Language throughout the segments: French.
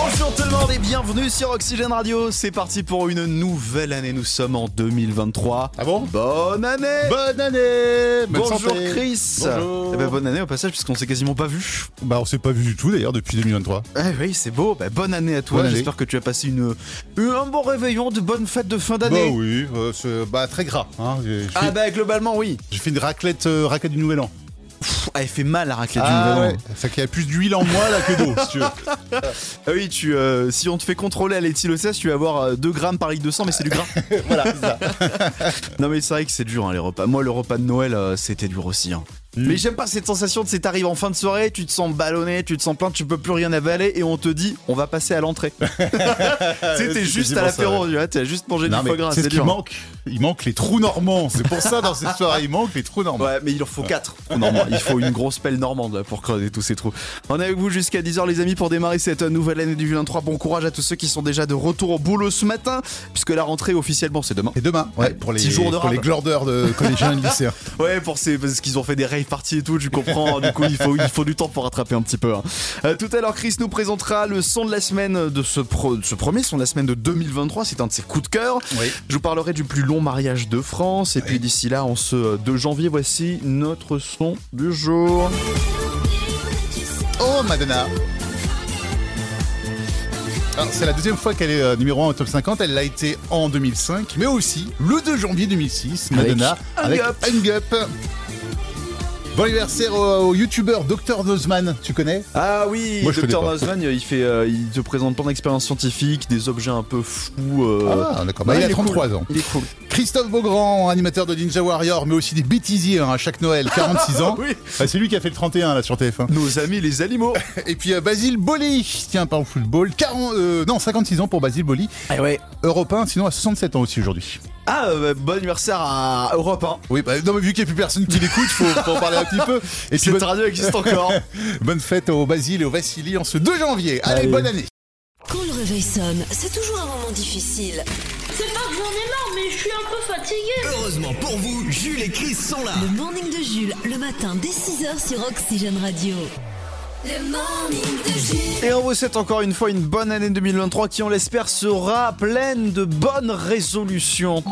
Bonjour tout le monde et bienvenue sur Oxygène Radio. C'est parti pour une nouvelle année. Nous sommes en 2023. Ah bon? Bonne année Bonne année Bonne Bonjour santé. Chris Bonjour. Eh ben, Bonne année au passage puisqu'on s'est quasiment pas vu. Bah on s'est pas vu du tout d'ailleurs depuis 2023. Eh oui c'est beau, Bah, bonne année à toi. Bonne année. J'espère que tu as passé une, une- un bon réveillon, de bonnes fêtes de fin Bah d'année. oui, euh, c'est- bah très gras. Hein. J'ai j'ai Ah fait, bah globalement oui. j'ai fait une raclette, euh, raclette du Nouvel An. Pff, elle fait mal la raclette du Ah Nouvel An. ouais, ça qu'il y a plus d'huile en moi là que d'eau si tu veux. Ah oui, tu, euh, si on te fait contrôler à l'éthylocèse, tu vas avoir euh, 2 grammes par litre de sang, mais c'est du gras. voilà, ça. Non mais c'est vrai que c'est dur hein, les repas. Moi le repas de Noël euh, c'était dur aussi. hein. Mm. Mais j'aime pas cette sensation de c'est t'arrives en fin de soirée, tu te sens ballonné, tu te sens plein, tu peux plus rien avaler et on te dit on va passer à l'entrée. tu sais c'est t'es juste à l'apéro, tu vois, t'as juste mangé Non du foie gras, c'est ce qui dur. manque. Il manque les trous normands. C'est pour ça dans cette soirée il manque les trous normands. Ouais, mais il en faut 4 normand. Il faut une grosse pelle normande là, pour creuser tous ces trous. On est avec vous jusqu'à 10h les amis pour démarrer cette euh, nouvelle année du 23. Bon courage à tous ceux qui sont déjà de retour au boulot ce matin, puisque la rentrée officiellement c'est demain. Et demain, ouais, pour les, petit jour de pour les rab. glandeurs de collégiens et de lycéens. Ouais, pour ces, parce qu'ils ont fait des rave parties et tout, tu comprends. du coup, il faut, il faut du temps pour rattraper un petit peu. hein. Euh, tout à l'heure, Chris nous présentera le son de la semaine de ce, pro- de ce premier son de la semaine de 2023. C'est un de ses coups de cœur. Oui. Je vous parlerai du plus long mariage de France. Et puis d'ici là, en ce 2 janvier, voici notre son du jour. Oh Madonna Alors, C'est la deuxième fois qu'elle est euh, numéro 1 au top 50. Elle l'a été en 2005, mais aussi le 2 janvier 2006. Madonna Avec avec Hang Up. Hang Up. Bon anniversaire au, au youtubeur Dr Nozman, tu connais? Ah oui, Moi, Dr. Nozman, il, fait, euh, il te présente plein d'expériences scientifiques, des objets un peu fous. euh, Ah d'accord, bah, ouais, il a est 33 cool. ans. Il est cool. Christophe Beaugrand, animateur de Ninja Warrior, mais aussi des bêtisiers hein, à chaque Noël, 46 ans. Oui. Ah, c'est lui qui a fait le 31 là sur TF1. Nos amis les animaux. Et puis euh, Basile Boli, tiens, par le football, 40, euh, non 56 ans pour Basile Boli, Ah ouais. européen, sinon à 67 ans aussi aujourd'hui. Ah, euh, bon anniversaire à Europe 1. Oui, bah, non, mais vu qu'il n'y a plus personne qui l'écoute, faut, faut en parler un petit peu. Et puis Cette bonne, radio existe encore. bonne fête au Basile et au Vassili en ce 2 janvier. Allez, Allez. bonne année. Quand le réveil sonne, c'est toujours un moment difficile. C'est pas que j'en ai marre, mais je suis un peu fatiguée. Heureusement pour vous, Jules et Chris sont là. Le morning de Jules, le matin dès 6h sur Oxygène Radio. Et on vous souhaite encore une fois une bonne année 2023 qui, on l'espère, sera pleine de bonnes résolutions.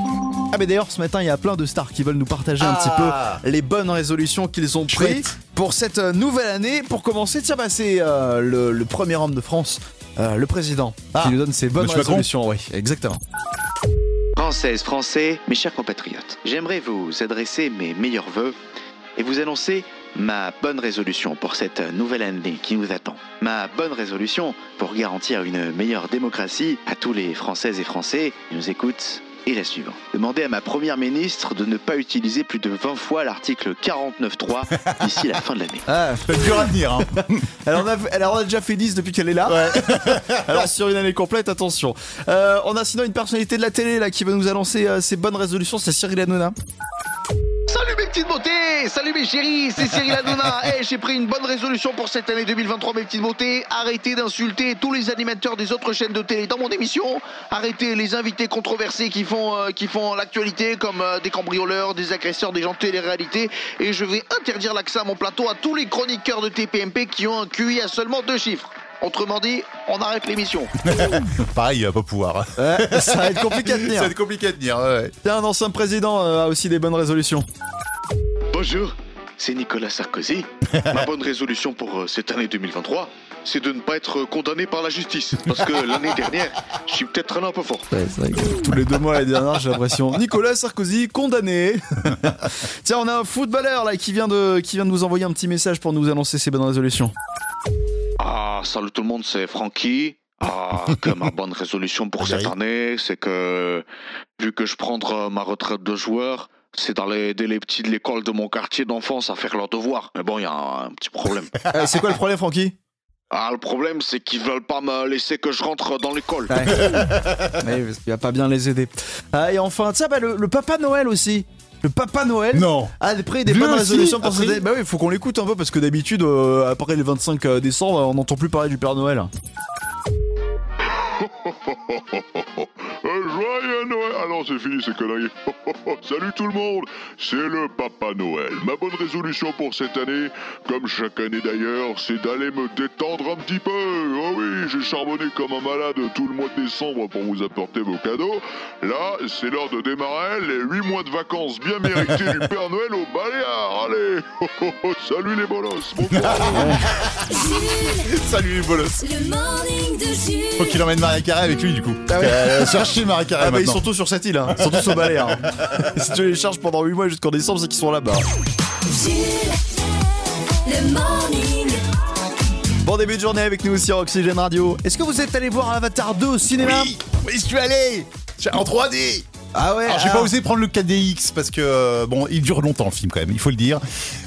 Ah, mais d'ailleurs, ce matin, il y a plein de stars qui veulent nous partager un petit peu les bonnes résolutions qu'ils ont prises pour cette euh, nouvelle année. Pour commencer, tiens, bah, c'est euh, le, le premier homme de France, euh, le président, Ah, qui nous donne ses bonnes Monsieur Macron résolutions. Oui, exactement. Françaises, Français, mes chers compatriotes, j'aimerais vous adresser mes meilleurs voeux et vous annoncer ma bonne résolution pour cette nouvelle année qui nous attend. Ma bonne résolution pour garantir une meilleure démocratie à tous les Françaises et Français qui nous écoutent est la suivante. Demander à ma première ministre de ne pas utiliser plus de 20 fois l'article 49.3 d'ici la fin de l'année. Ah, C'est dur à tenir. Hein. elle, en a, elle en a déjà fait 10 depuis qu'elle est là. Alors sur une année complète, attention. Euh, on a sinon une personnalité de la télé là qui va nous annoncer euh, ses bonnes résolutions, c'est Cyril Hanouna. Petites beautés, salut mes chéris, c'est Cyril Hanouna. Eh, j'ai pris une bonne résolution pour cette année 2023 mes petites beautés. Arrêtez d'insulter tous les animateurs des autres chaînes de télé dans mon émission. Arrêtez les invités controversés qui font euh, qui font l'actualité comme euh, des cambrioleurs, des agresseurs, des gens de télé-réalité. Et je vais interdire l'accès à mon plateau à tous les chroniqueurs de TPMP qui ont un QI à seulement deux chiffres. Autrement dit, on arrête l'émission. Pareil, il va pas pouvoir. Ouais, ça va être compliqué à Ça tenir. va être compliqué à tenir. ouais, ouais. Tiens, un ancien président euh, a aussi des bonnes résolutions. Bonjour, c'est Nicolas Sarkozy. Ma bonne résolution pour euh, cette année 2023, c'est de ne pas être condamné par la justice. Parce que l'année dernière, je suis peut-être allé un peu fort. Ouais, c'est vrai que tous les deux mois l'année dernière, j'ai l'impression. Nicolas Sarkozy condamné. Tiens, on a un footballeur là qui vient de qui vient de nous envoyer un petit message pour nous annoncer ses bonnes résolutions. Ah, salut tout le monde, c'est Francky. Ah, que ma bonne résolution pour cette année, c'est que vu que je prendrai ma retraite de joueur, c'est d'aller aider les petits de l'école de mon quartier d'enfance à faire leurs devoirs. Mais bon, il y a un, un petit problème. Euh, c'est quoi le problème, Francky? Ah, le problème, c'est qu'ils veulent pas me laisser que je rentre dans l'école. Ouais. Ouais, parce qu'il va pas bien les aider. Ah, et enfin, tiens, bah, le, le Papa Noël aussi. Le Papa Noël Non. a pris des bonnes résolutions pour après cette. Bah oui, faut qu'on l'écoute un peu parce que d'habitude, euh, après les 25 décembre, on n'entend plus parler du Père Noël. Joyeux Noël. Ah non, c'est fini ces conneries. Salut tout le monde, c'est le Papa Noël. Ma bonne résolution pour cette année, comme chaque année d'ailleurs, c'est d'aller me détendre un petit peu. Oh oui, j'ai charbonné comme un malade tout le mois de décembre pour vous apporter vos cadeaux. Là, c'est l'heure de démarrer les 8 mois de vacances bien mérités du Père Noël au Baléares. Allez, salut les bolos. Bon. Salut les bolos. Le morning de Jules. Faut qu'il emmène Maria Carré avec lui du coup. Euh, chercher Maria Carré Ah bah ils maintenant. sont tous sur cette île, hein. ils sont tous au balai. Hein. si tu les charges pendant 8 mois jusqu'en décembre, c'est qu'ils sont là-bas. Jules. Le morning. Bon début de journée avec nous sur Oxygène Radio. Est-ce que vous êtes allé voir Avatar 2 au cinéma Oui, oui, je suis allé en 3D. Ah ouais Alors, j'ai ah. pas osé prendre le 4DX parce que euh, bon, il dure longtemps le film quand même, il faut le dire.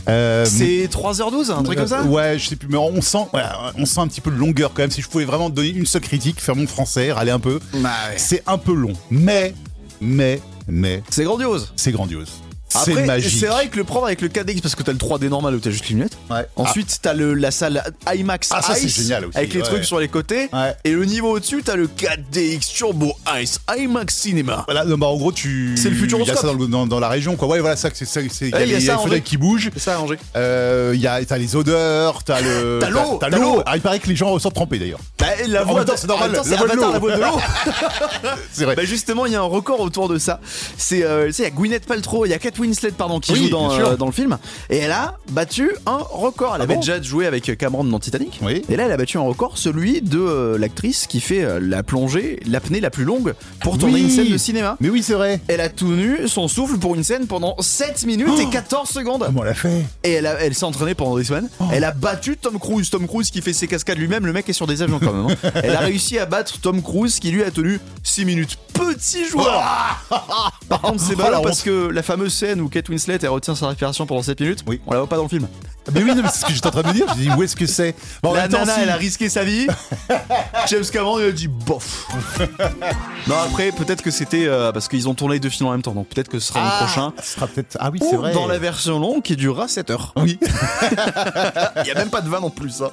Euh, C'est 3h12, un truc comme ça euh, Ouais, je sais plus, mais on sent, ouais, on sent un petit peu de longueur quand même. Si je pouvais vraiment donner une seule critique, faire mon français, râler un peu, Bah ouais. c'est un peu long. Mais, mais, mais, C'est grandiose. c'est grandiose. C'est magique. c'est vrai que le prendre avec le 4DX parce que t'as le 3D normal où t'as juste les lunettes. Ouais. Ensuite, t'as le la salle IMAX Ah, ça, Ice génial aussi, avec les ouais. trucs sur les côtés. Ouais. Et le niveau au-dessus, t'as le 4DX Turbo Ice IMAX Cinema. Voilà, non, bah, en gros, tu. C'est le Il y a ça dans, le- dans- dans la région, quoi. Ouais, voilà, ça, c'est ça. c'est- Il y a, il y a les- ça les fenêtres qui bougent. C'est ça, Angers. Euh, Il y a, t'as les odeurs, t'as le. T'as l'eau, T'as t'as l'eau. Ah, il paraît que les gens ressortent trempés d'ailleurs. Bah, la voix c'est normal, voix de l'eau. la voix de l'eau. C'est vrai. Bah justement, il y a un record autour de ça. C'est, euh, tu sais, il y a Gwyneth Paltrow, il y a Kate Winslet, pardon, qui Oui, joue dans, euh, dans le film. Et elle a battu un record. Elle Ah avait bon déjà joué avec Cameron dans Titanic. Oui. Et là, elle a battu un record, celui de euh, l'actrice qui fait euh, la plongée, l'apnée la plus longue pour tourner Oui. une scène de cinéma. Mais oui, c'est vrai. Elle a tenu son souffle pour une scène pendant 7 minutes et 14 secondes. Comment on l'a fait Et elle, a- elle s'est entraînée pendant des semaines. Oh. Elle a battu Tom Cruise. Tom Cruise qui fait ses cascades lui-même. Le mec est sur des avions quand même. hein. Elle a réussi à battre Tom Cruise qui lui a tenu 6 minutes. Petit joueur Par contre, c'est Oh, la parce que la fameuse scène où Kate Winslet elle retient sa respiration pendant 7 minutes, Oui. on la voit pas dans le film. Mais oui, non, mais c'est ce que j'étais en train de me dire. Je dis, où est-ce que c'est? Bon, la nana, si- elle a risqué sa vie. James Cameron, il a dit bof. non, après, peut-être que c'était euh, parce qu'ils ont tourné les deux films en même temps. Donc peut-être que ce sera Ah, le prochain. Ce sera peut-être. Ah oui, c'est vrai. dans la version longue qui durera 7 heures. Oui. Il y a même pas de vanne en plus. hein.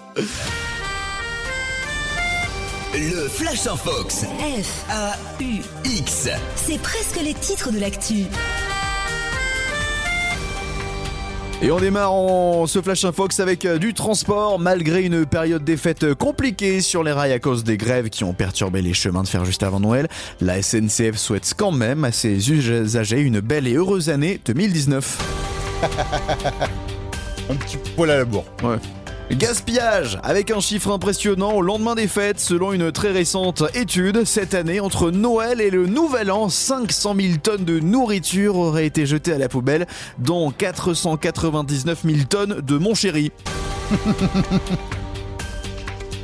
Le Flash en Fox. F. A-U-X. C'est presque les titres de l'actu. Et on démarre en ce Flash Infox avec euh, du transport malgré une période des fêtes euh, compliquée sur les rails à cause des grèves qui ont perturbé les chemins de fer juste avant Noël. La SNCF souhaite quand même à ses usagers une belle et heureuse année 2019. Un petit poil à la bourre. Gaspillage Avec un chiffre impressionnant au lendemain des fêtes, selon une très récente étude, cette année, entre Noël et le Nouvel An, 500 000 tonnes de nourriture auraient été jetées à la poubelle, dont 499 000 tonnes de mon chéri.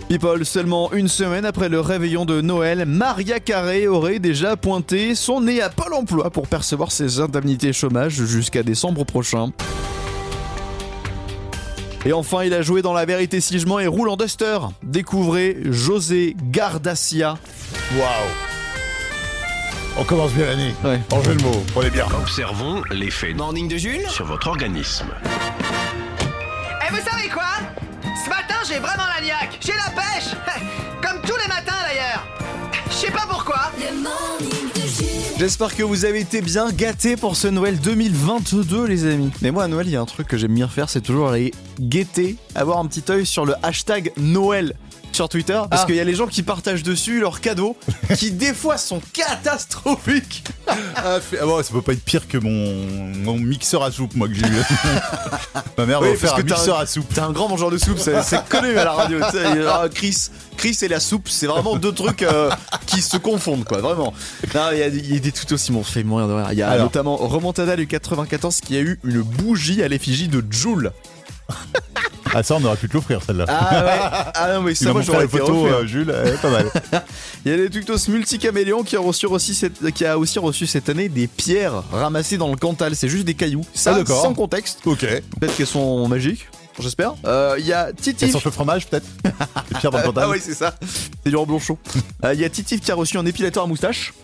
People, seulement une semaine après le réveillon de Noël, Maria Carré aurait déjà pointé son nez à Pôle emploi pour percevoir ses indemnités chômage jusqu'à décembre prochain. Et enfin, il a joué dans La Vérité Sigement et roule en Duster. Découvrez José Gardacia. Waouh. On commence bien l'année. Ouais. En jeu de mots. On est bien. Observons l'effet Morning de Jules. sur votre organisme. Et vous savez quoi? Ce matin, j'ai vraiment la niaque. J'ai la pêche. Comme tous les matins d'ailleurs. Je sais pas pourquoi. Le morning de Jules. J'espère que vous avez été bien gâtés pour ce Noël 2022, les amis. Mais moi, à Noël, il y a un truc que j'aime bien faire, c'est toujours aller guetter, avoir un petit œil sur le hashtag Noël sur Twitter, parce Ah. qu'il y a les gens qui partagent dessus leurs cadeaux, qui des fois sont catastrophiques. Ah, fait- ah bon, ça peut pas être pire que mon, mon mixeur à soupe, moi, que j'ai eu. Ma mère Oui, m'a offert un mixeur un- à soupe. T'es un grand mangeur de soupe, c'est connu à la radio. tu sais, il y a- Chris, Chris et la soupe, c'est vraiment deux trucs euh, qui se confondent, quoi, vraiment. Il y, a des- tout aussi, m'ont fait mourir de. Il y a Alors. notamment Remontada du 94 qui a eu une bougie à l'effigie de Joule. Ah, ça, on aurait pu te l'offrir, celle-là. Ah ouais, ah non, mais ça, moi j'aurais la été photo, refait, hein. euh, Jules, pas mal. Il y a des Tuctos multicaméléons qui a reçu aussi cette, qui a aussi reçu cette année des pierres ramassées dans le Cantal. C'est juste des cailloux. Ça, Ah, sans contexte. ok. Peut-être qu'elles sont magiques. J'espère. Euh, Il y a Titi. Elle sort le fromage, peut-être Les pierres dans le pantalon. Ah oui, c'est ça. C'est du reblanc chaud. Euh, Il y a Titif qui a reçu un épilateur à moustache.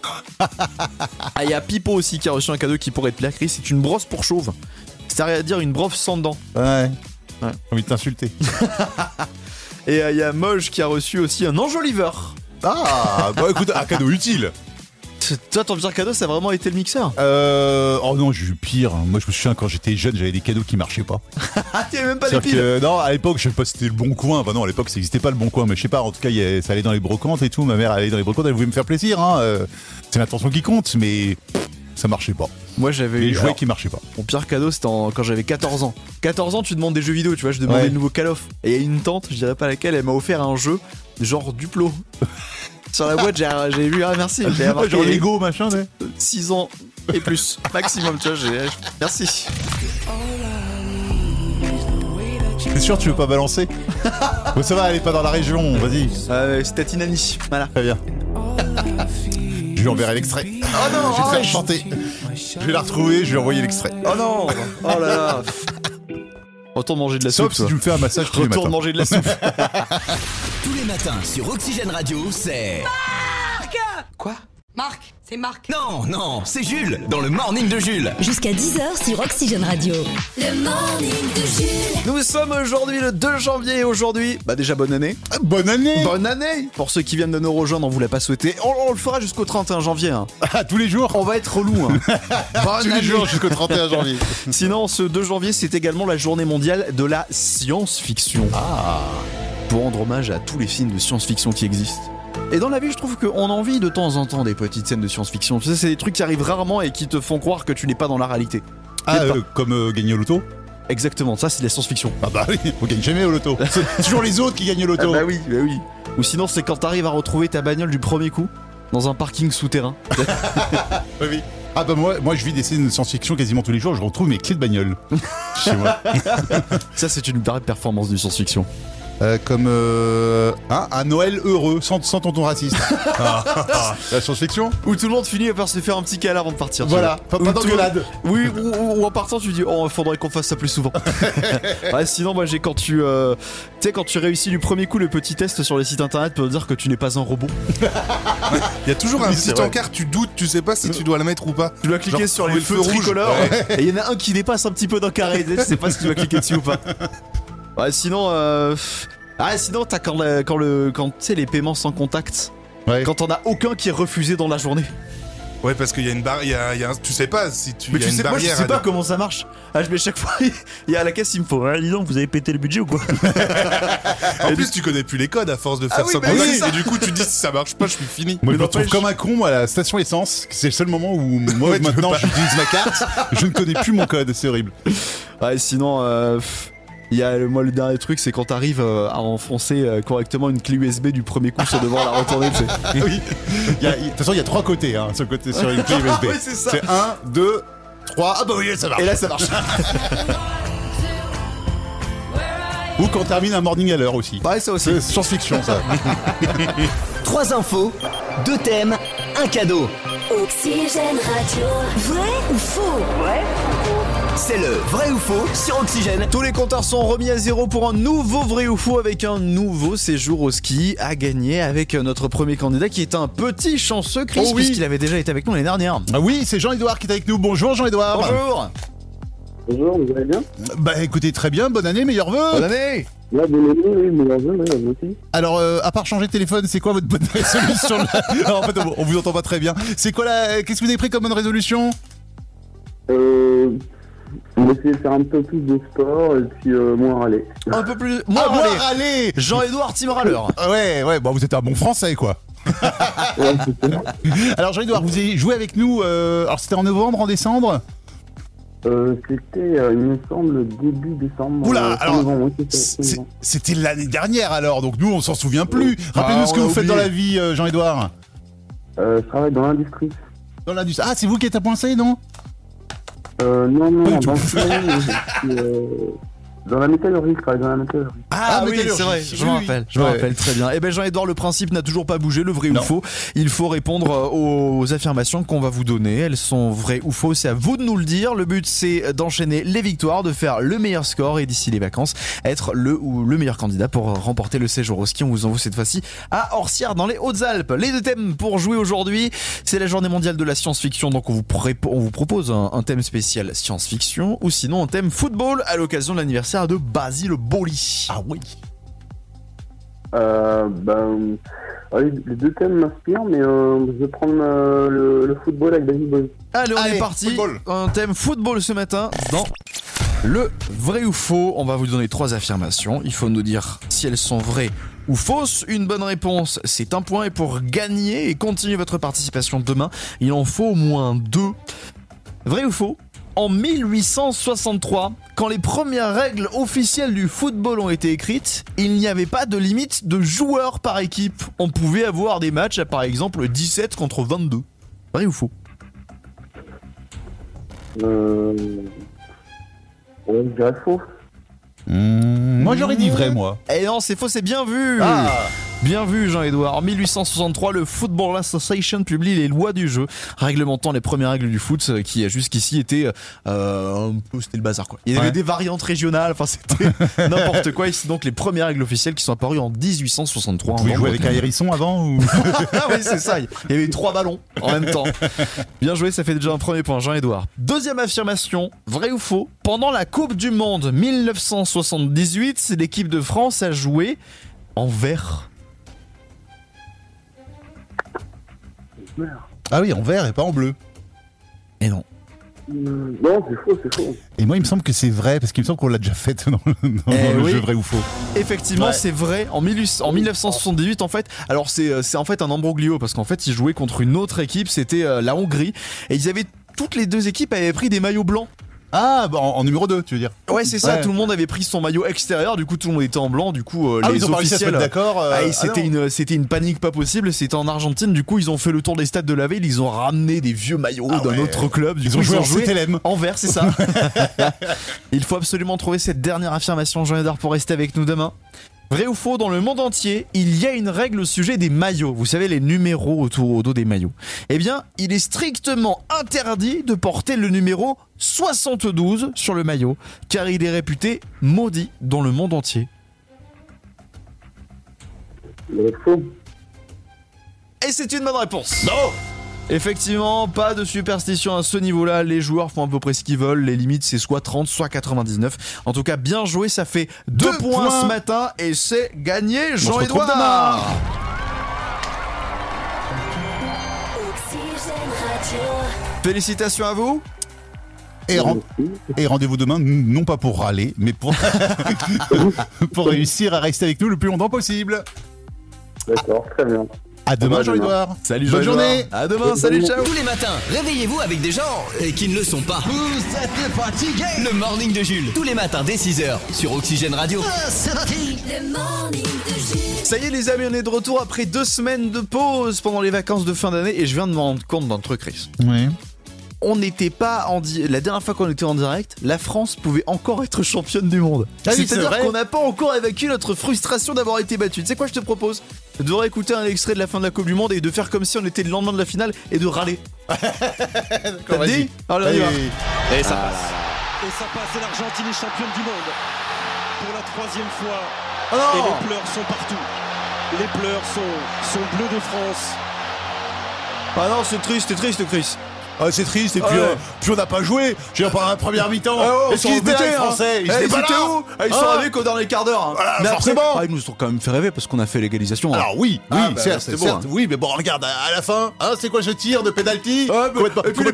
Ah, il y a Pipo aussi qui a reçu un cadeau qui pourrait te plaire, Chris. C'est une brosse pour chauve. C'est-à-dire une brosse sans dents. Ouais. Ouais. J'ai envie de t'insulter. Et euh, il y a Moj qui a reçu aussi un enjoliveur. Ah, bah écoute, un cadeau utile. Toi, ton pire cadeau, ça a vraiment été le mixeur. Euh, oh non, j'ai eu pire. Moi, je me souviens quand j'étais jeune, j'avais des cadeaux qui marchaient pas. Ah, t'y même pas les piles. que, non, à l'époque, je sais pas si c'était le bon coin. Enfin non, à l'époque, ça n'existait pas le bon coin, mais je sais pas. En tout cas, il y a- ça allait dans les brocantes et tout. Ma mère allait dans les brocantes, elle voulait me faire plaisir. Hein. euh, c'est l'intention qui compte, mais ça marchait pas. Moi, j'avais Les eu. jouets alors, qui marchaient pas. Mon pire cadeau, c'était en- quand j'avais 14 ans. 14 ans, tu demandes des jeux vidéo, tu vois, je demandais Ouais. le nouveau Call of. Et il y a une tante, je dirais pas laquelle, elle m'a offert un jeu, genre Duplo. Sur la boîte, j'ai j'ai vu, ah merci, j'ai Genre Lego, machin, ouais. 6 ans et plus, maximum, tu vois, j'ai- merci. T'es sûr, tu veux pas balancer? Bon, ça va, elle est pas dans la région, vas-y. Euh, c'était Inani, voilà. Très bien. Je lui enverrai l'extrait. Oh non, Je vais te oh, faire chanter. Je vais la retrouver, je vais envoyer l'extrait. Oh non Oh là là Retourne manger de la Sauf soupe. si toi. tu me fais un massage tous les Retourne matins. manger de la soupe. Tous les matins sur Oxygène Radio, c'est. Quoi? Marc, c'est Marc. Non, non, c'est Jules, dans le morning de Jules. Jusqu'à 10h sur Oxygène Radio. Le morning de Jules. Nous sommes aujourd'hui le 2 janvier et aujourd'hui, bah déjà bonne année. Ah, Bonne année Bonne année Pour ceux qui viennent de nous rejoindre, on vous l'a pas souhaité. On, on le fera jusqu'au 31 janvier. hein. Ah, tous les jours On va être relou. Hein. Bonne Tous les jours jusqu'au 31 janvier. Sinon, ce 2 janvier, c'est également la journée mondiale de la science-fiction. Ah Pour rendre hommage à tous les films de science-fiction qui existent. Et dans la vie, je trouve qu'on a envie de temps en temps des petites scènes de science-fiction. Tu sais, c'est des trucs qui arrivent rarement et qui te font croire que tu n'es pas dans la réalité. Ah, euh, comme euh, gagner au loto Exactement, ça c'est de la science-fiction. Ah bah oui, on gagne jamais au loto. C'est toujours les autres qui gagnent au loto. Ah bah oui, bah oui. Ou sinon, c'est quand t'arrives à retrouver ta bagnole du premier coup dans un parking souterrain. Oui, oui. Ah bah moi, moi je vis des scènes de science-fiction quasiment tous les jours, je retrouve mes clés de bagnole chez moi. ça, c'est une vraie performance de science-fiction. Euh, comme euh, hein, un Noël heureux, sans, sans tonton raciste. Ah, ah, La science-fiction Où tout le monde finit par se faire un petit câlin avant de partir. Voilà, pas, pas d'engueulade. Oui, ou, ou- ou en partant, tu dis, oh, faudrait qu'on fasse ça plus souvent. ouais, sinon, moi, j'ai quand tu, euh, tu sais, quand tu réussis du premier coup le petit test sur les sites internet pour dire que tu n'es pas un robot. Il y a toujours un Oui, petit encart, tu doutes, tu sais pas si tu dois le mettre ou pas. Tu dois cliquer Genre, sur les feux tricolores Ouais. et il y en a un qui dépasse un petit peu d'un carré. Tu sais pas si tu dois cliquer dessus ou pas. Ouais, sinon, euh... ah, sinon, t'as quand, le- quand le, quand tu sais les paiements sans contact. Ouais. Quand on a aucun qui est refusé dans la journée. Ouais, parce qu'il y a une barre, il y a, il y a un- tu sais pas si tu. Mais il y a tu une sais, moi je barrière sais pas comment ça marche. Ah, je mets chaque fois, il y a à la caisse, il me faut. Ah, dis donc, vous avez pété le budget ou quoi? En plus, tu connais plus les codes à force de faire oui, ça. bah oui, ça. et du coup, tu dis si ça marche pas, je suis fini. Moi, je Mais me retrouve comme un con à la station essence. C'est le seul moment où moi, Ouais, maintenant, j'utilise ma carte. Je ne connais plus mon code, c'est horrible. Ouais, sinon, euh, il y a le- moi le dernier truc, c'est quand t'arrives euh, à enfoncer euh, correctement une clé USB du premier coup sur devoir la retourner. oui. De toute façon, il y a trois côtés hein, côté sur une clé USB. Ouais, c'est ça. C'est un, deux, trois. Ah bah oui, ça marche. Et là, ça marche. Ou quand on termine un morning à l'heure aussi. Ouais, ça aussi. C'est science-fiction, ça. Trois infos, deux thèmes, un cadeau. Oxygène Radio. Vrai ou faux? C'est le vrai ou faux sur Oxygène. Tous les compteurs sont remis à zéro pour un nouveau vrai ou faux avec un nouveau séjour au ski à gagner avec notre premier candidat qui est un petit chanceux Chris Oh oui. puisqu'il avait déjà été avec nous l'année dernière. Ah oui, c'est Jean-Edouard qui est avec nous. Bonjour Jean-Edouard. Bonjour. Bonjour, vous allez bien? Bah écoutez, très bien, bonne année, meilleurs vœux. Bonne année. Ouais, bonne année, oui, meilleurs vœux, ouais, à vous aussi. Alors, euh, à part changer de téléphone, c'est quoi votre bonne résolution en fait, on, on vous entend pas très bien. C'est quoi la... Qu'est-ce que vous avez pris comme bonne résolution? Euh, on va essayer de faire un peu plus de sport et puis euh, moins râler. Un peu plus. Moi, Ah, moi, allez. râler Jean-Edouard Tim Râleur. Ouais, ouais, bon, vous êtes un bon français, quoi. Ouais, c'est ça. Alors, Jean-Edouard, vous avez joué avec nous, euh, alors c'était en novembre, en décembre? Euh, C'était, euh, il me semble, début décembre. Oula, euh, alors. C'était l'année dernière, alors, donc nous, on s'en souvient plus. Rappelez-nous Ah, ce que vous faites dans la vie, euh, Jean-Edouard. Euh, je travaille dans l'industrie. Dans l'industrie. Ah, c'est vous qui êtes à Poincé, non? Euh, non, non, Pas du tout. dans la métallurgie, je travaille dans la métallurgie. Ah, oui, métallurgie. c'est vrai, je me Oui, rappelle, oui. je me Ouais. rappelle très bien. Et ben Jean-Edouard, le principe n'a toujours pas bougé, le vrai Non. ou faux. Il faut répondre euh, aux affirmations qu'on va vous donner. Elles sont vraies ou fausses, c'est à vous de nous le dire. Le but c'est d'enchaîner les victoires, de faire le meilleur score et d'ici les vacances, être le ou le meilleur candidat pour remporter le séjour au ski. On vous envoie cette fois-ci à Orsières dans les Hautes-Alpes. Les deux thèmes pour jouer aujourd'hui, c'est la journée mondiale de la science-fiction, donc on vous, on vous propose un, un thème spécial science-fiction ou sinon un thème football à l'occasion de l'anniversaire de Basile Boli. Ah oui. Euh, ben, les, deux thèmes m'inspirent, mais euh, je vais prendre euh, le, le football avec David Bowie. Allez, on Allez, est parti. football. Un thème football ce matin dans le vrai ou faux. On va vous donner trois affirmations. Il faut nous dire si elles sont vraies ou fausses. Une bonne réponse, c'est un point. Et pour gagner et continuer votre participation demain, il en faut au moins deux. Vrai ou faux? En 1863, quand les premières règles officielles du football ont été écrites, il n'y avait pas de limite de joueurs par équipe. On pouvait avoir des matchs à par exemple 17 contre 22. Vrai ou faux? Euh... Ouais, je dirais faux. Mmh, moi j'aurais dit vrai, moi. Eh non, c'est faux, c'est bien vu Ah. Bien vu Jean-Edouard. En 1863, le Football Association publie les lois du jeu, réglementant les premières règles du foot euh, qui jusqu'ici étaient euh, un peu c'était le bazar quoi. Il y avait Ouais. des variantes régionales, enfin c'était n'importe quoi. Et c'est donc les premières règles officielles qui sont apparues en 1863. Vous pouvez jouer avec un hérisson avant ou ah oui, c'est ça. Il y avait trois ballons en même temps. Bien joué, ça fait déjà un premier point, Jean-Edouard. Deuxième affirmation, vrai ou faux? Pendant la Coupe du Monde 1978, l'équipe de France a joué en vert. Merde. Ah oui, en vert et pas en bleu. Et non. Euh, Non, c'est faux, c'est faux. Et moi, il me semble que c'est vrai, parce qu'il me semble qu'on l'a déjà fait dans le, dans Eh le oui. jeu vrai ou faux. Effectivement, Ouais. c'est vrai. En, 18 en 1978, en fait, alors c'est euh, c'est en fait un embroglio parce qu'en fait, ils jouaient contre une autre équipe, c'était euh, la Hongrie, et ils avaient toutes les deux équipes avaient pris des maillots blancs. Ah, bah, en, en numéro 2, tu veux dire Ouais, c'est ça. Ouais. Tout le monde avait pris son maillot extérieur. Du coup, tout le monde était en blanc. Du coup, euh, Ah, les ils ont officiels. d'accord. euh, Ah, et ah c'était une c'était une panique pas possible. C'était en Argentine. Du coup, ils ont fait le tour des stades de la ville. Ils ont ramené des vieux maillots Ah d'un ouais. autre club. Du Ils coup, ont joué en CTLM. en vert, c'est ça. Il faut absolument trouver cette dernière affirmation, Jean Edard, pour rester avec nous demain. Vrai ou faux, dans le monde entier, il y a une règle au sujet des maillots. Vous savez, les numéros autour au dos des maillots. Eh bien, il est strictement interdit de porter le numéro 72 sur le maillot, car il est réputé maudit dans le monde entier. Et c'est une bonne réponse. Non Effectivement, pas de superstition à ce niveau-là. Les joueurs font à peu près ce qu'ils veulent. Les limites, c'est soit 30, soit 99. En tout cas, bien joué. Ça fait deux, Deux points, points. ce matin et c'est gagné, Jean-Edouard. Félicitations à vous. Et, ren- et rendez-vous demain, non pas pour râler, mais pour, pour réussir à rester avec nous le plus longtemps possible. D'accord, très bien. À demain. Jean-Edouard. Salut Bonne journée. À demain. Salut, ciao. Tous les matins, réveillez-vous avec des gens qui ne le sont pas. Vous êtes fatigué Le morning de Jules, tous les matins dès 6h sur Oxygène Radio. C'est parti Le morning de Jules. Ça y est les amis, on est de retour après deux semaines de pause pendant les vacances de fin d'année et je viens de me rendre compte d'un truc, Chris. Oui. On n'était pas en di- la dernière fois qu'on était en direct, la France pouvait encore être championne du monde. Ah oui, c'est C'est-à-dire vrai. qu'on n'a pas encore évacué notre frustration d'avoir été battu. Tu sais quoi, je te propose de réécouter un extrait de la fin de la Coupe du Monde et de faire comme si on était le lendemain de la finale et de râler. T'as vas-y. dit. Allez. Et ça passe. Et ça passe, et l'Argentine est championne du monde. Pour la troisième fois. Oh et les pleurs sont partout. Les pleurs sont, sont bleus de France. Ah non, c'est triste, c'est triste, Chris. Ah, c'est triste, et puis, Ouais. euh, puis on n'a pas joué. Je dire, pendant la première mi-temps, Ah est-ce qu'ils étaient là, les hein. Français Eh, étaient Ils pas étaient où Ah, Ils sont Ah. arrivés qu'au dernier quart d'heure. hein. Voilà, Mais après- forcément. Ah, ils nous ont quand même fait rêver parce qu'on a fait l'égalisation. hein. Alors oui, oui, Ah, bah, certes, hein. oui, mais bon, regarde, à la fin, hein, c'est quoi ce tir de penalty et puis les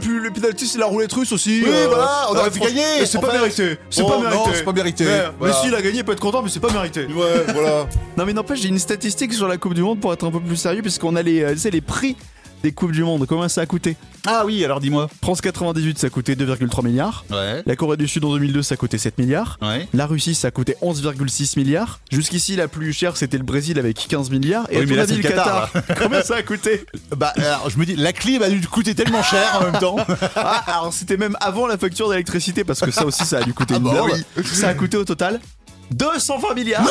puis le penalty c'est la roulette russe aussi. Oui, voilà, on aurait pu gagner. C'est pas mérité. C'est pas mérité. c'est pas mérité. Mais, mais s'il a gagné, il peut être content, mais c'est pas mérité. Ouais, voilà. Non mais n'empêche, j'ai une statistique sur la Coupe du Monde pour être un peu plus sérieux, puisqu'on a les, euh, les prix des Coupes du Monde. Combien ça a coûté? Ah oui, alors dis-moi. France 98, ça a coûté 2,3 milliards. Ouais. La Corée du Sud en 2002, ça a coûté 7 milliards. Ouais. La Russie, ça a coûté 11,6 milliards. Jusqu'ici, la plus chère, c'était le Brésil avec 15 milliards. Et Oui, à mais ton là, avis, c'est le le Qatar, Qatar, combien ça a coûté? Bah, alors, je me dis, la clim a dû coûter tellement cher en même temps. Ah, alors c'était même avant la facture d'électricité parce que ça aussi ça a dû coûter Ah une bah blinde. oui. Ça a coûté au total 220 milliards.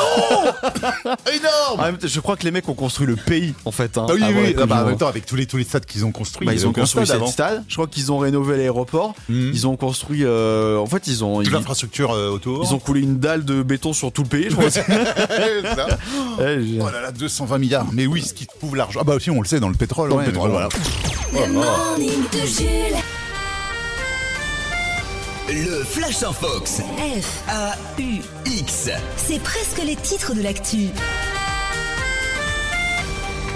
Énorme En même temps, je crois que les mecs ont construit le pays en fait. hein, Ah oui, oui, ah bah, en même temps, avec tous les, tous les stades qu'ils ont construits. Bah, ils ont construit stade cette stade. Je crois qu'ils ont rénové l'aéroport. Mhm. Ils ont construit. euh, en fait, ils ont Toute ils, l'infrastructure euh, autour. ils ont coulé une dalle de béton sur tout le pays. Je crois. C'est ça. Ouais, j'ai- Oh là là, 220 milliards. Mais oui, ce qui prouve l'argent. Ah bah aussi, on le sait, dans le pétrole. Dans le pétrole, mais voilà. Le morning de Jules. Le Flash en Fox. F, A-U-X. c'est presque les titres de l'actu.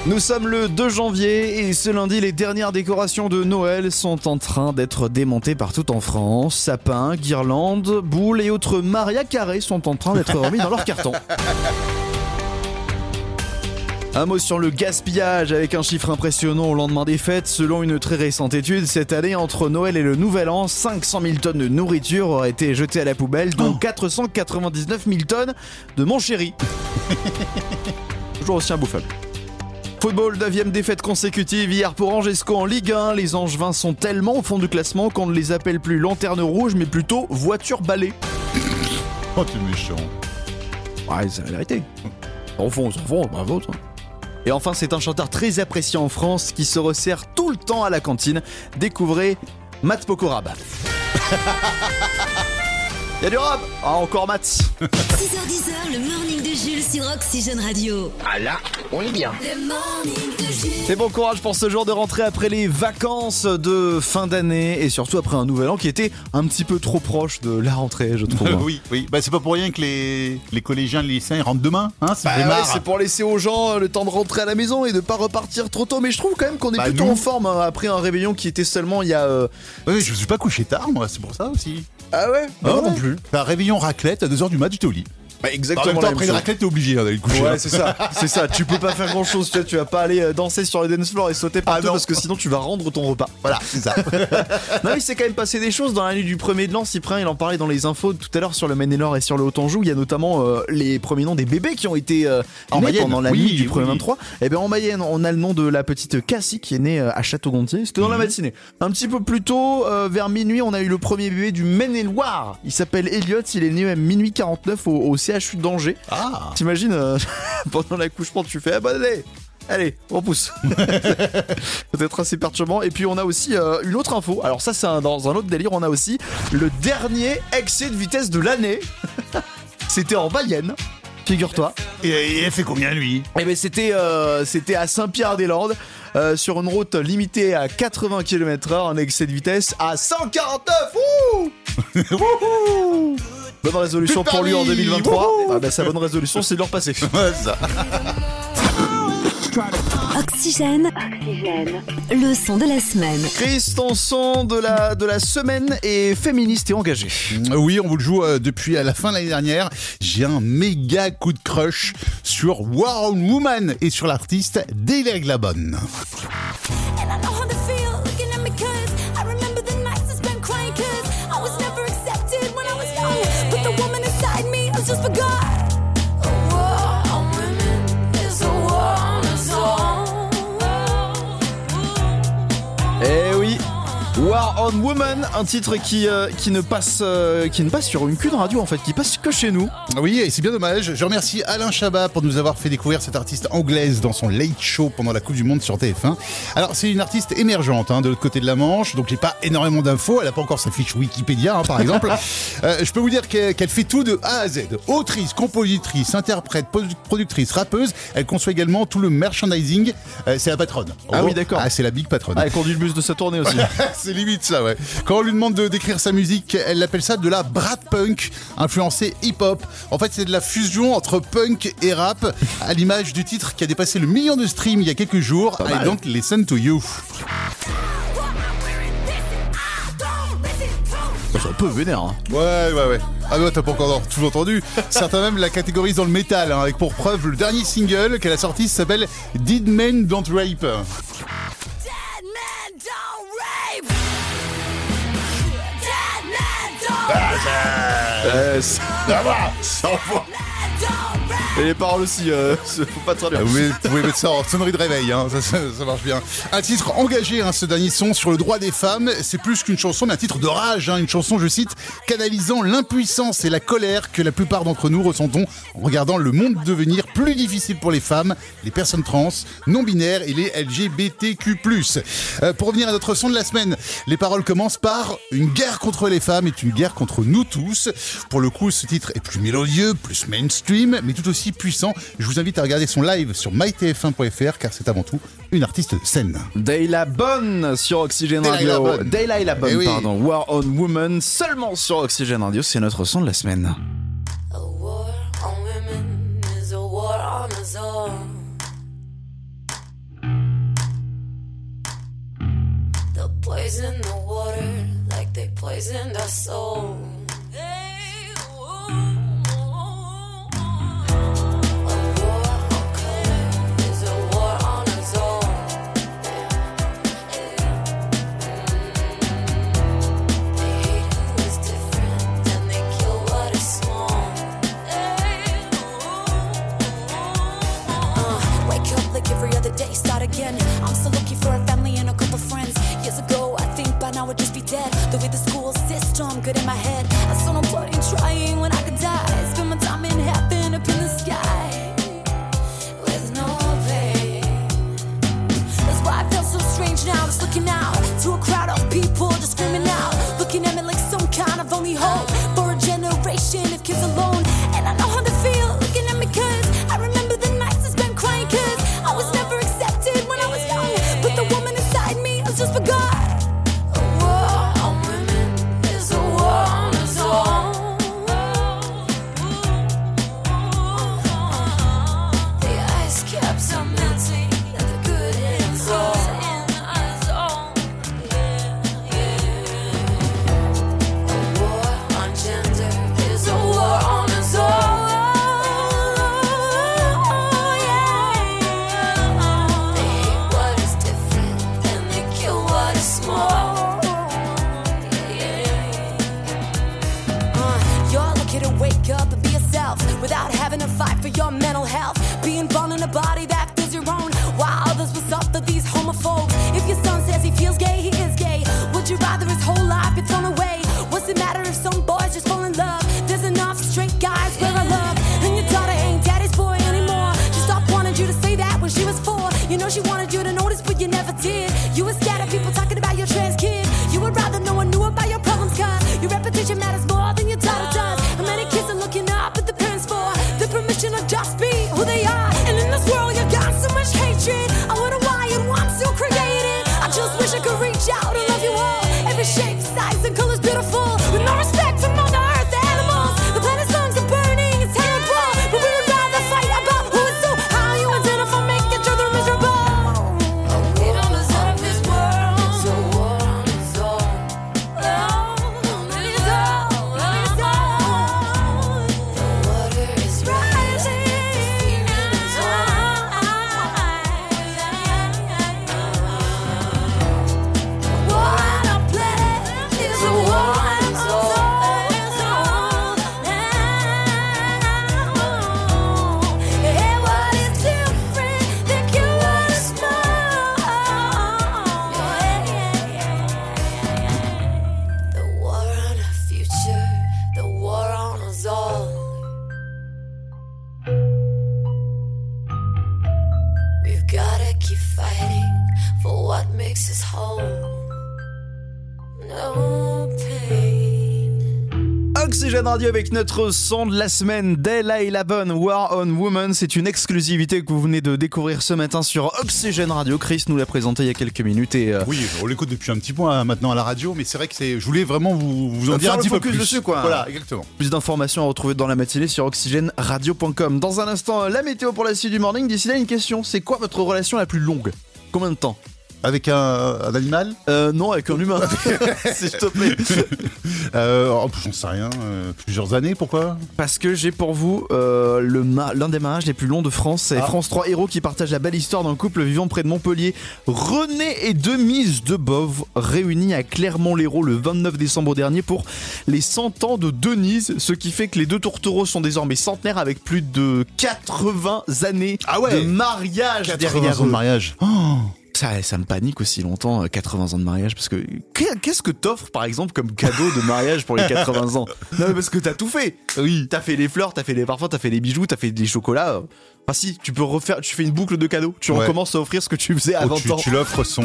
Nous sommes le 2 janvier et ce lundi, les dernières décorations de Noël sont en train d'être démontées partout en France. Sapins, guirlandes, boules et autres Maria carrés sont en train d'être remis dans leur carton. Un mot sur le gaspillage avec un chiffre impressionnant au lendemain des fêtes. Selon une très récente étude, cette année, entre Noël et le Nouvel An, 500 000 tonnes de nourriture auraient été jetées à la poubelle, dont 499 000 tonnes de mon chéri. Toujours aussi imbouffable. Football, 9ème défaite consécutive hier pour Angesco en Ligue 1. Les Angevins sont tellement au fond du classement qu'on ne les appelle plus lanterne rouge, mais plutôt voiture balai. Oh, t'es méchant. Ouais, c'est la vérité. Au fond, bravo toi. Et enfin, c'est un chanteur très apprécié en France qui se resserre tout le temps à la cantine. Découvrez Matt Pokorab. Y'a du rap Ah, encore Matt 6h10, le morning de Jules sur Oxygène Radio. Ah là, on est bien. Le morning de Jules. Et bon courage pour ce jour de rentrée après les vacances de fin d'année et surtout après un nouvel an qui était un petit peu trop proche de la rentrée, je trouve. oui, oui. Bah, c'est pas pour rien que les, les collégiens, les lycéens, ils rentrent demain. Hein, c'est Bah ouais, c'est pour laisser aux gens euh, le temps de rentrer à la maison et de pas repartir trop tôt. Mais je trouve quand même qu'on est Bah, plutôt nous- en forme hein, après un réveillon qui était seulement il y a. euh, Ouais, je me suis pas couché tard, moi, c'est pour ça aussi. Ah ouais? Ah, moi non plus. Réveillon raclette à 2h du mat, j'étais au. Bah, En exactement. même la temps, même après une raclette, t'es obligé hein, d'aller coucher. Ouais, hein. c'est ça, c'est ça. Tu peux pas faire grand chose, tu vois, tu vas pas aller euh, danser sur le dance floor et sauter partout Ah parce que sinon tu vas rendre ton repas. Voilà, c'est ça. Non, il s'est quand même passé des choses dans la nuit du premier de l'an. Cyprien, il en parlait dans les infos tout à l'heure sur le Maine-et-Loire et sur le Haut-Anjou. Il y a notamment euh, les premiers noms des bébés qui ont été euh, En nés Mayenne, pendant la oui, nuit du premier oui. 23. Et bien en Mayenne, on a le nom de la petite Cassie qui est née euh, à Château-Gontier. C'était dans Mhm. la matinée. Un petit peu plus tôt, vers minuit, on a eu le premier bébé du Maine-et-Loire. Il s'appelle Elliot. Il est né à minuit 49 au, au CHU d'Angers. Ah T'imagines, euh, pendant l'accouchement, tu fais, ah bah allez, allez, on pousse. Peut-être assez perturbant. Et puis on a aussi euh, une autre info. Alors ça, c'est un- dans un autre délire. On a aussi le dernier excès de vitesse de l'année. C'était en Mayenne. Figure-toi. Et, et elle fait combien, lui? Et ben c'était euh, c'était à Saint-Pierre-des-Landes euh, sur une route limitée à 80 km/h, un excès de vitesse à 149. Ouh Wouhou Bonne résolution pour lui en permis. 2023. Wouhou Ah bah, sa bonne résolution, c'est de le repasser. Ça. Oxygène. Le son de la semaine. Chris, ton son de la, de la semaine est féministe et engagé. Oui, on vous le joue euh, depuis à la fin de l'année dernière. J'ai un méga coup de crush sur War on Woman et sur l'artiste Délègue Glabonne. And just begun War on Woman, un titre qui, euh, qui, ne passe, euh, qui ne passe sur une qu'une radio en fait, qui passe que chez nous. Oui, et c'est bien dommage. Je remercie Alain Chabat pour nous avoir fait découvrir cette artiste anglaise dans son Late Show pendant la Coupe du Monde sur TF1. Alors, c'est une artiste émergente hein, de l'autre côté de la Manche, donc j'ai pas énormément d'infos. Elle a pas encore sa fiche Wikipédia, hein, par exemple. Euh, je peux vous dire qu'elle fait tout de A à Z. Autrice, compositrice, interprète, produ- productrice, rappeuse. Elle conçoit également tout le merchandising. C'est la patronne. Ah Oh, oui, d'accord. Ah, c'est la big patronne. Ah, elle conduit le bus de sa tournée aussi. c'est limite ça, ouais. Quand on lui demande de décrire sa musique, elle appelle ça de la brat punk, influencée hip-hop. En fait, c'est de la fusion entre punk et rap, à l'image du titre qui a dépassé le million de streams il y a quelques jours. Pas I mal. don't listen to you. C'est un peu vénère. Hein. Ouais, ouais, ouais. Ah ouais, t'as pas encore tout entendu. Certains même la catégorisent dans le métal, hein, avec pour preuve le dernier single qu'elle a sorti s'appelle Did Men Don't Rape? Yes. Yes. Et les paroles aussi, euh, faut pas traduire. Ah, vous, vous pouvez mettre ça en sonnerie de réveil, hein, ça marche bien. Un titre engagé, hein, ce dernier son, sur le droit des femmes. C'est plus qu'une chanson, mais un titre de rage. hein, une chanson, je cite, canalisant l'impuissance et la colère que la plupart d'entre nous ressentons en regardant le monde devenir plus difficile pour les femmes, les personnes trans, non-binaires et les LGBTQ+. Euh, pour revenir à notre son de la semaine, les paroles commencent par « Une guerre contre les femmes est une guerre contre nous tous ». Pour le coup, ce titre est plus mélodieux, plus mainstream, mais tout aussi puissant. Je vous invite à regarder son live sur mytf1.fr car c'est avant tout une artiste saine. Dayla Bonne sur Oxygène Radio. Dayla la Bonne, eh pardon. War on Woman seulement sur Oxygène Radio, c'est notre son de la semaine. Poison water like they dead. The way the school system good in my head. I your mental health. Being born in a body Radio avec notre son de la semaine d'Ella et la bonne War on Woman. C'est une exclusivité que vous venez de découvrir ce matin sur Oxygène Radio. Chris nous l'a présenté il y a quelques minutes et euh, Oui, on l'écoute depuis un petit point hein, maintenant à la radio, mais c'est vrai que c'est. Je voulais vraiment vous, vous en dire un petit peu plus. dessus, quoi. Voilà, exactement. Plus d'informations à retrouver dans la matinée sur oxygèneradio.com. Dans un instant, la météo pour la suite du morning. D'ici là, une question. C'est quoi votre relation la plus longue? Combien de temps? Avec un, un animal euh, Non, avec un humain. S'il te plaît. euh, oh, J'en sais rien. euh, plusieurs années, pourquoi? Parce que j'ai pour vous euh, l'un des mariages les plus longs de France. C'est Ah. France 3 Héros qui partagent la belle histoire d'un couple vivant près de Montpellier. René et Denise Debove réunis à Clermont-Lérault le 29 décembre dernier pour les 100 ans de Denise. Ce qui fait que les deux tourtereaux sont désormais centenaires avec plus de 80 années de mariage 80 derrière ans de mariage. Ça, ça me panique aussi longtemps, euh, 80 ans de mariage, parce que qu'est- qu'est-ce que t'offres par exemple comme cadeau de mariage pour les 80 ans? Non mais parce que t'as tout fait. Oui. T'as fait les fleurs, t'as fait les parfums, t'as fait les bijoux, t'as fait des chocolats. Enfin si, tu peux refaire, tu fais une boucle de cadeaux. Tu Ouais. recommences à offrir ce que tu faisais à Oh, 20 tu, ans. tu l'offres son.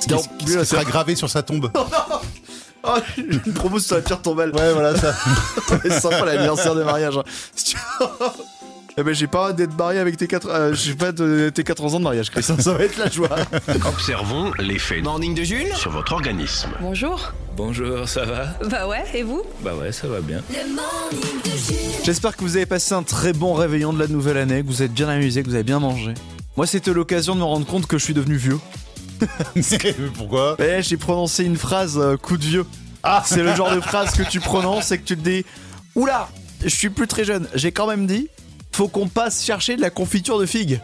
Ce qui, Non, ce qui sera gravé sur sa tombe. Oh, une promo sur la pierre tombale. Ouais, voilà ça. C'est sympa l'anniversaire des mariages. Eh ben j'ai pas hâte d'être marié avec tes 4 euh, j'ai pas hâte de tes 80 ans de mariage, Chris. hein, Ça va être la joie. Observons l'effet Morning de Jules sur votre organisme. Bonjour. Bonjour, ça va? Bah ouais, et vous? Bah ouais, ça va bien. Le morning de Jules. J'espère que vous avez passé un très bon réveillon de la nouvelle année, que vous êtes bien amusé, que vous avez bien mangé. Moi, c'était l'occasion de me rendre compte que je suis devenu vieux. Pourquoi? Eh, j'ai prononcé une phrase euh, coup de vieux. Ah. C'est le genre de phrase que tu prononces et que tu te dis Oula, je suis plus très jeune. J'ai quand même dit Faut qu'on passe chercher de la confiture de figues.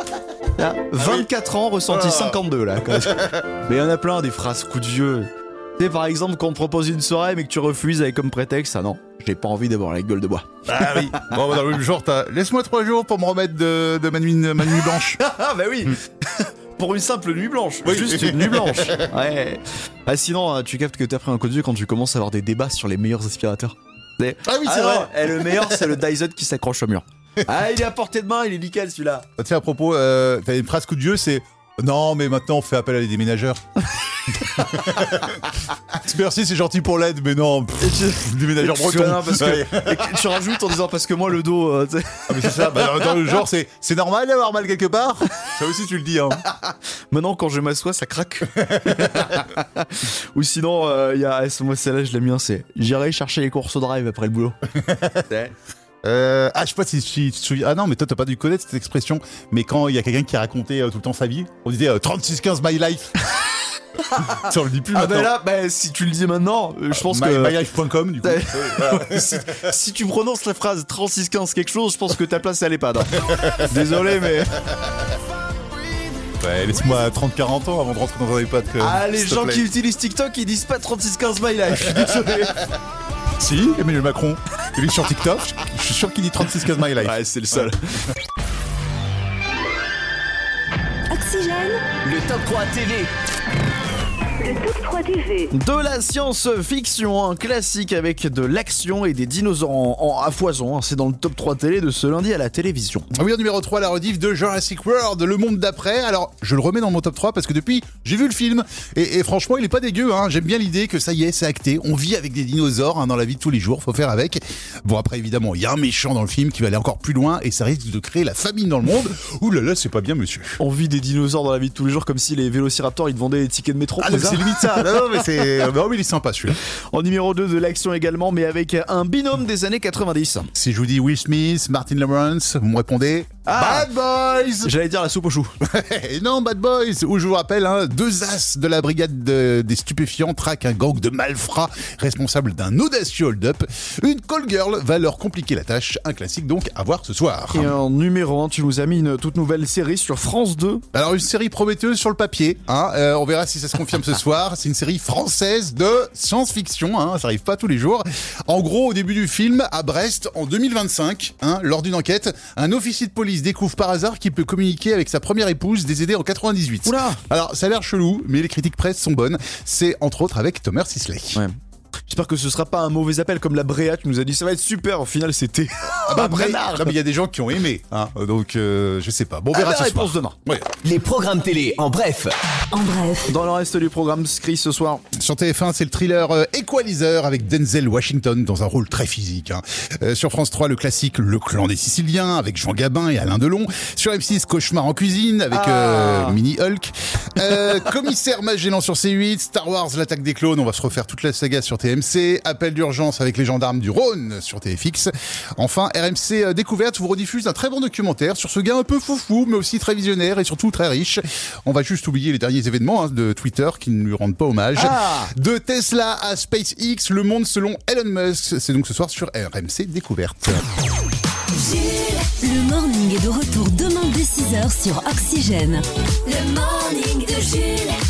Là, 24 ans, ressenti Ah. 52 là. quand même. Mais il y en a plein des phrases coup de vieux. Tu sais, par exemple, quand on te propose une soirée mais que tu refuses avec comme prétexte Ah non, j'ai pas envie d'avoir la gueule de bois. Ah oui. Bon, bah, dans le même genre, t'as laisse-moi trois jours pour me remettre de, de ma, nuit, ma nuit blanche. Ah bah oui Pour une simple nuit blanche, juste une nuit blanche. Ouais. Ah sinon, euh, tu captes que t'as pris un coup de vieux quand tu commences à avoir des débats sur les meilleurs aspirateur. C'est- Ah oui, c'est non, vrai. eh, le meilleur, c'est le Dyson qui s'accroche au mur. Ah, il est à portée de main, il est nickel celui-là. Ah, Tiens, à propos, euh, t'as une phrase coup de vieux, c'est non, mais maintenant on fait appel à des déménageurs. Merci, c'est gentil pour l'aide, mais non, pff, Tu non, parce que- Ouais. et que tu rajoutes en disant parce que moi le dos, euh, tu sais. Ah, mais c'est ça, bah, dans, le genre, c'est, c'est normal d'avoir mal quelque part Ça aussi, tu le dis, hein. Maintenant quand je m'assois, ça craque. Ou sinon, euh, il y a, moi celle-là, je l'aime bien, c'est j'irai chercher les courses au drive après le boulot. Ouais. Euh, ah, je sais pas si, si tu te souviens. Ah non, mais toi, t'as pas dû connaître cette expression. Mais quand il y a quelqu'un qui racontait euh, tout le temps sa vie, on disait euh, 3615 my life. on le dit plus Ah maintenant. bah là, bah, si tu le dis maintenant, euh, je pense My- que... mylife.com, du coup. Ouais, si, si tu prononces la phrase 3615 quelque chose, je pense que ta place elle est pas. non. Désolé, mais. Ouais, laisse-moi 30-40 ans avant de rentrer dans un EHPAD. que- Ah, les s'il te gens plaît. qui utilisent TikTok, ils disent pas 3615 my life. Je suis désolé. Si, Emmanuel Macron, il est sur TikTok, je suis sûr qu'il dit 3615 my life. Ouais, c'est le seul. Oxygène, Le top 3 TV. Le top 3 TV. De la science-fiction, un classique avec de l'action et des dinosaures en, en- à foison. hein. C'est dans le top 3 télé de ce lundi à la télévision. Ah Oui, en numéro 3, la rediff de Jurassic World, le monde d'après. Alors, je le remets dans mon top 3 parce que depuis, j'ai vu le film. Et, et franchement, il est pas dégueu. Hein. J'aime bien l'idée que ça y est, c'est acté. On vit avec des dinosaures hein, dans la vie de tous les jours. Faut faire avec. Bon, après, évidemment, il y a un méchant dans le film qui va aller encore plus loin et ça risque de créer la famine dans le monde. Ouh là là, c'est pas bien, monsieur. On vit des dinosaures dans la vie de tous les jours comme si les vélociraptors ils te vendaient des tickets de métro. Ah, c'est limite ça. Non, mais c'est. Non, mais il est sympa celui-là. En numéro 2 de l'action également, mais avec un binôme des années 90. Si je vous dis Will Smith, Martin Lawrence, vous me répondez Ah. Bad Boys J'allais dire la soupe aux choux. Non, Bad Boys, où je vous rappelle, hein, deux as de la brigade de- des stupéfiants traquent un gang de malfrats responsable d'un audacieux hold-up. Une call girl va leur compliquer la tâche, un classique donc à voir ce soir. Et en numéro 1, tu nous as mis une toute nouvelle série sur France 2. Alors une série prometteuse sur le papier, hein, euh, on verra si ça se confirme ce soir. C'est une série française de science-fiction, hein, ça arrive pas tous les jours. En gros, au début du film, à Brest, en 2025, hein, lors d'une enquête, un officier de police découvre par hasard qu'il peut communiquer avec sa première épouse décédée en 98. Oula Alors ça a l'air chelou, mais les critiques presse sont bonnes. C'est entre autres avec Thomas Sisley. Ouais. J'espère que ce sera pas un mauvais appel comme la Bréa qui nous a dit ça va être super. Au final, c'était. Ah bah après, non, mais il y a des gens qui ont aimé, hein, donc euh, je sais pas. Bon, on verra Ah, la ce soir. réponse demain. Ouais. Les programmes télé en bref. En bref, Dans le reste du programme, Scris ce soir. Sur TF1, c'est le thriller euh, Equalizer avec Denzel Washington dans un rôle très physique. hein. Euh, sur France 3, le classique Le clan des Siciliens avec Jean Gabin et Alain Delon. Sur M6, Cauchemar en cuisine avec Ah. euh, Mini Hulk. Euh, Commissaire Magellan sur C8. Star Wars, l'attaque des clones. On va se refaire toute la saga sur TMC. Appel d'urgence avec les gendarmes du Rhône sur TFX. Enfin, RMC euh, Découverte vous rediffuse un très bon documentaire sur ce gars un peu foufou, mais aussi très visionnaire et surtout très riche. On va juste oublier les derniers événements hein, de Twitter qui ne lui rendent pas hommage. Ah. De Tesla à SpaceX, le monde selon Elon Musk. C'est donc ce soir sur RMC Découverte. le morning est de retour demain dès 6h sur Oxygène. Le morning de Jules.